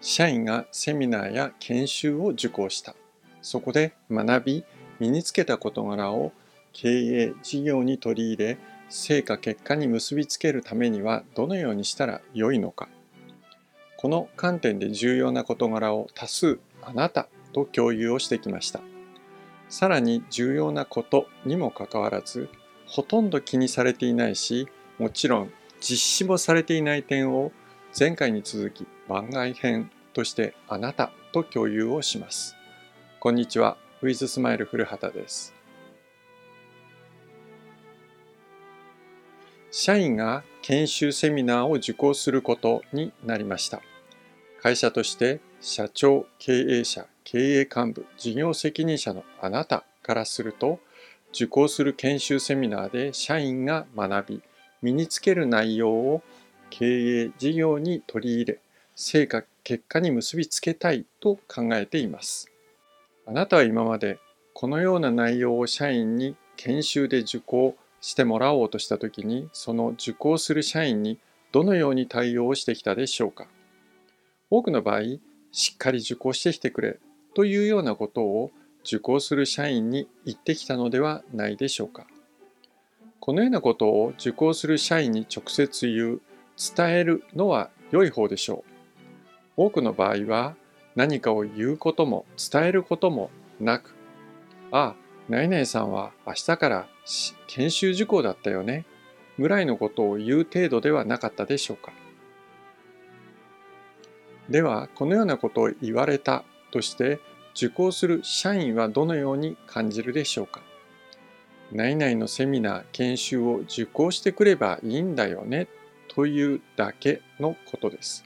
社員がセミナーや研修を受講した。そこで学び、身につけた事柄を経営、事業に取り入れ、成果結果に結びつけるためにはどのようにしたらよいのか。この観点で重要な事柄を多数あなたと共有をしてきました。さらに重要なことにもかかわらず、ほとんど気にされていないし、もちろん実施もされていない点を前回に続き番外編としてあなたと共有をします。こんにちは、ウィズスマイル古畑です。社員が研修セミナーを受講することになりました。会社として社長、経営者、経営幹部、事業責任者のあなたからすると、受講する研修セミナーで社員が学び、身につける内容を経営事業に取り入れ、成果結果に結びつけたいと考えています。あなたは今までこのような内容を社員に研修で受講してもらおうとしたときに、その受講する社員にどのように対応してきたでしょうか。多くの場合、しっかり受講してきてくれというようなことを受講する社員に言ってきたのではないでしょうか。このようなことを受講する社員に直接言う、伝えるのは良い方でしょう。多くの場合は何かを言うことも伝えることもなく、ああ、何々さんは明日から研修受講だったよね、ぐらいのことを言う程度ではなかったでしょうか。では、このようなことを言われたとして受講する社員はどのように感じるでしょうか何々のセミナー、研修を受講してくればいいんだよねというだけのことです。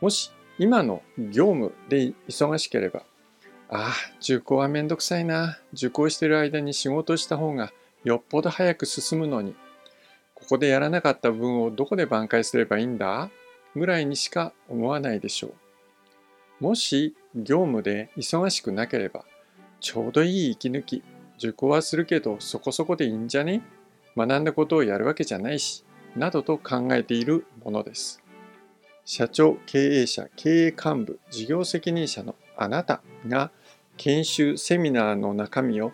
もし今の業務で忙しければ、ああ、受講はめんどくさいな。受講してる間に仕事した方がよっぽど早く進むのに、ここでやらなかった分をどこで挽回すればいいんだ？ぐらいにしか思わないでしょう。もし業務で忙しくなければ、ちょうどいい息抜き、受講はするけどそこそこでいいんじゃね？学んだことをやるわけじゃないし、などと考えているものです。社長、経営者、経営幹部、事業責任者のあなたが研修セミナーの中身を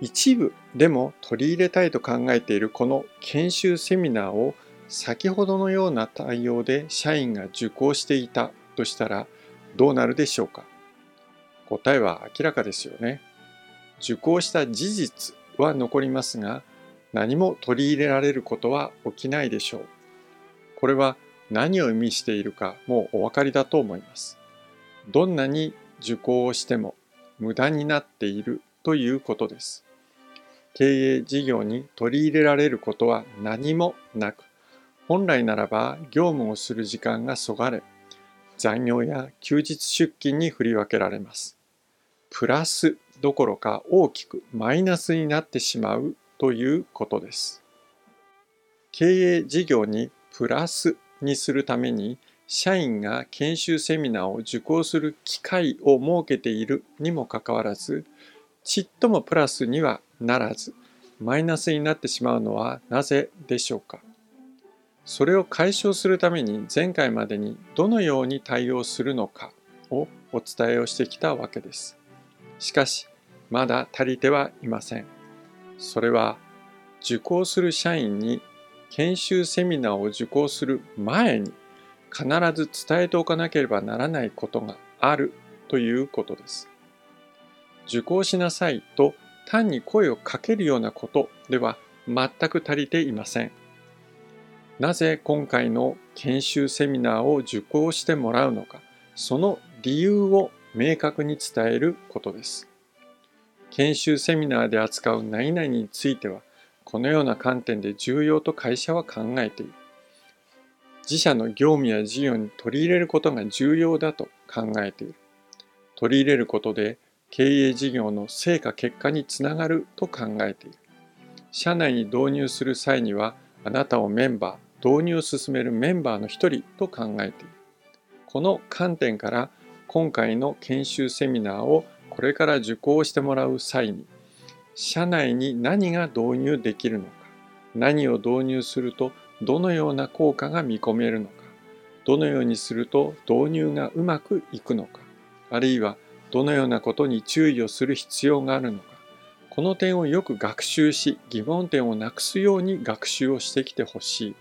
一部でも取り入れたいと考えているこの研修セミナーを先ほどのような対応で社員が受講していたとしたらどうなるでしょうか？答えは明らかですよね。受講した事実は残りますが何も取り入れられることは起きないでしょう。これは何を意味しているかもうお分かりだと思います。どんなに受講をしても無駄になっているということです。経営事業に取り入れられることは何もなく、本来ならば業務をする時間がそがれ、残業や休日出勤に振り分けられます。プラスどころか大きくマイナスになってしまうということです。経営事業にプラスにするために社員が研修セミナーを受講する機会を設けているにもかかわらずちっともプラスにはならずマイナスになってしまうのはなぜでしょうか？それを解消するために前回までにどのように対応するのかをお伝えをしてきたわけです。しかし、まだ足りてはいません。それは、受講する社員に研修セミナーを受講する前に必ず伝えておかなければならないことがあるということです。受講しなさいと単に声をかけるようなことでは全く足りていません。なぜ今回の研修セミナーを受講してもらうのか、その理由を明確に伝えることです。研修セミナーで扱う何々については、このような観点で重要と会社は考えている。自社の業務や事業に取り入れることが重要だと考えている。取り入れることで経営事業の成果結果につながると考えている。社内に導入する際には、あなたをメンバー、導入を進めるメンバーの一人と考えている。この観点から今回の研修セミナーをこれから受講してもらう際に社内に何が導入できるのか。何を導入するとどのような効果が見込めるのか。どのようにすると導入がうまくいくのか。あるいはどのようなことに注意をする必要があるのか。この点をよく学習し疑問点をなくすように学習をしてきてほしい。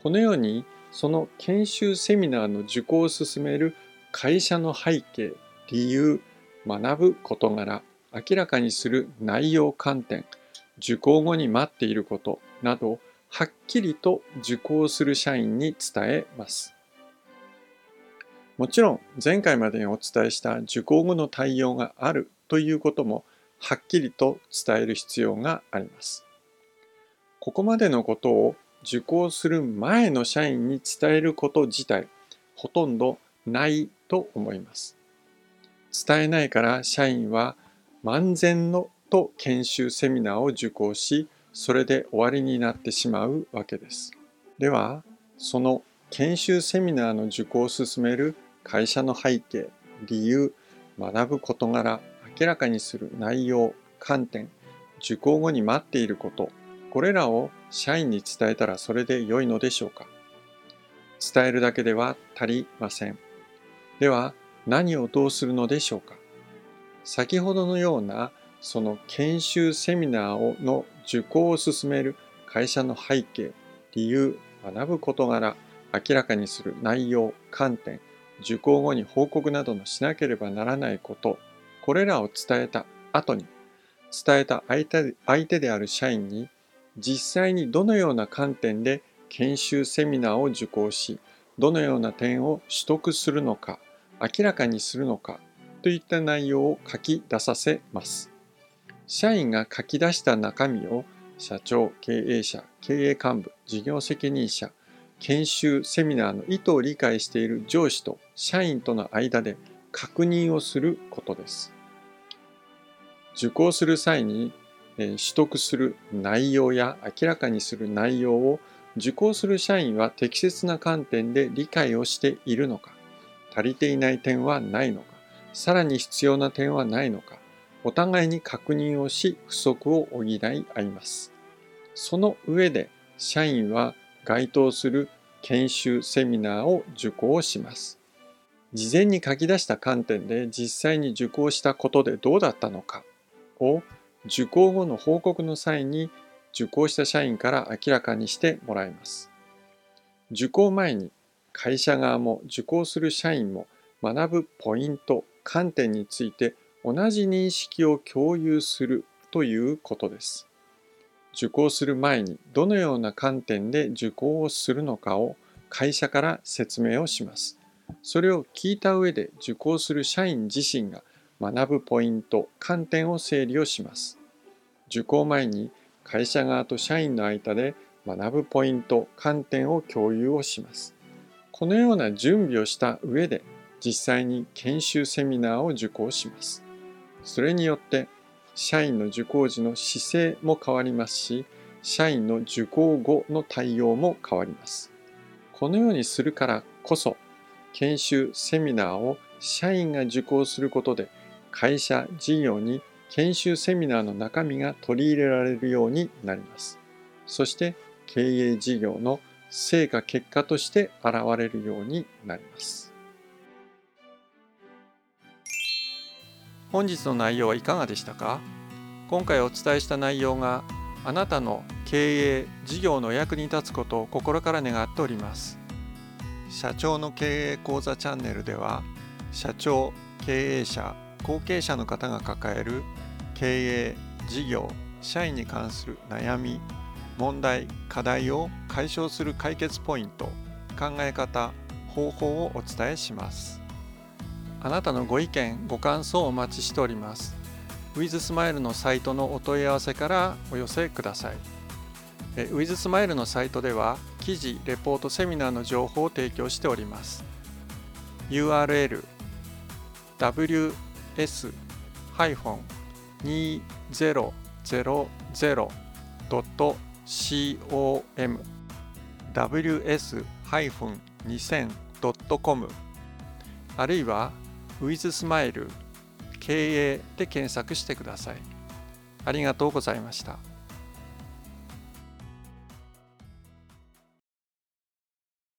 このようにその研修セミナーの受講を進める会社の背景理由学ぶ事柄明らかにする内容観点受講後に待っていることなどはっきりと受講する社員に伝えます。もちろん前回までにお伝えした受講後の対応があるということもはっきりと伝える必要があります。ここまでのことを受講する前の社員に伝えること自体ほとんどないと思います。伝えないから社員は万全のと研修セミナーを受講しそれで終わりになってしまうわけです。ではその研修セミナーの受講を進める会社の背景理由学ぶ事柄明らかにする内容観点受講後に待っていることこれらを社員に伝えたらそれで良いのでしょうか伝えるだけでは足りません。では何をどうするのでしょうか先ほどのようなその研修セミナーの受講を進める会社の背景、理由、学ぶ事柄、明らかにする内容、観点、受講後に報告などのしなければならないこと、これらを伝えた後に、伝えた相手相手である社員に、実際にどのような観点で研修セミナーを受講し、どのような点を取得するのか、明らかにするのかといった内容を書き出させます。社員が書き出した中身を社長、経営者、経営幹部、事業責任者、研修、セミナーの意図を理解している上司と社員との間で確認をすることです。受講する際に取得する内容や明らかにする内容を受講する社員は適切な観点で理解をしているのか、足りていない点はないのか、さらに必要な点はないのか、お互いに確認をし不足を補い合います。その上で社員は該当する研修セミナーを受講します。事前に書き出した観点で実際に受講したことでどうだったのかを受講後の報告の際に受講した社員から明らかにしてもらいます。受講前に会社側も受講する社員も学ぶポイント、観点について同じ認識を共有するということです。受講する前にどのような観点で受講をするのかを会社から説明をします。それを聞いた上で受講する社員自身が学ぶポイント、観点を整理をします。受講前に会社側と社員の間で学ぶポイント、観点を共有をします。このような準備をした上で実際に研修セミナーを受講します。それによって社員の受講時の姿勢も変わりますし社員の受講後の対応も変わります。このようにするからこそ研修セミナーを社員が受講することで会社事業に研修セミナーの中身が取り入れられるようになります。そして経営事業の成果結果として現れるようになります。本日の内容はいかがでしたか？今回お伝えした内容があなたの経営事業の役に立つことを心から願っております。社長の経営講座チャンネルでは社長経営者後継者の方が抱える経営事業社員に関する悩み問題課題を解消する解決ポイント考え方方法をお伝えします。あなたのご意見ご感想をお待ちしております。ウィズスマイルのサイトのお問い合わせからお寄せください。ウィズスマイルのサイトでは記事レポートセミナーの情報を提供しております。URL ws-2000.com ws-2000.com あるいはウィズスマイル経営で検索してください。ありがとうございました。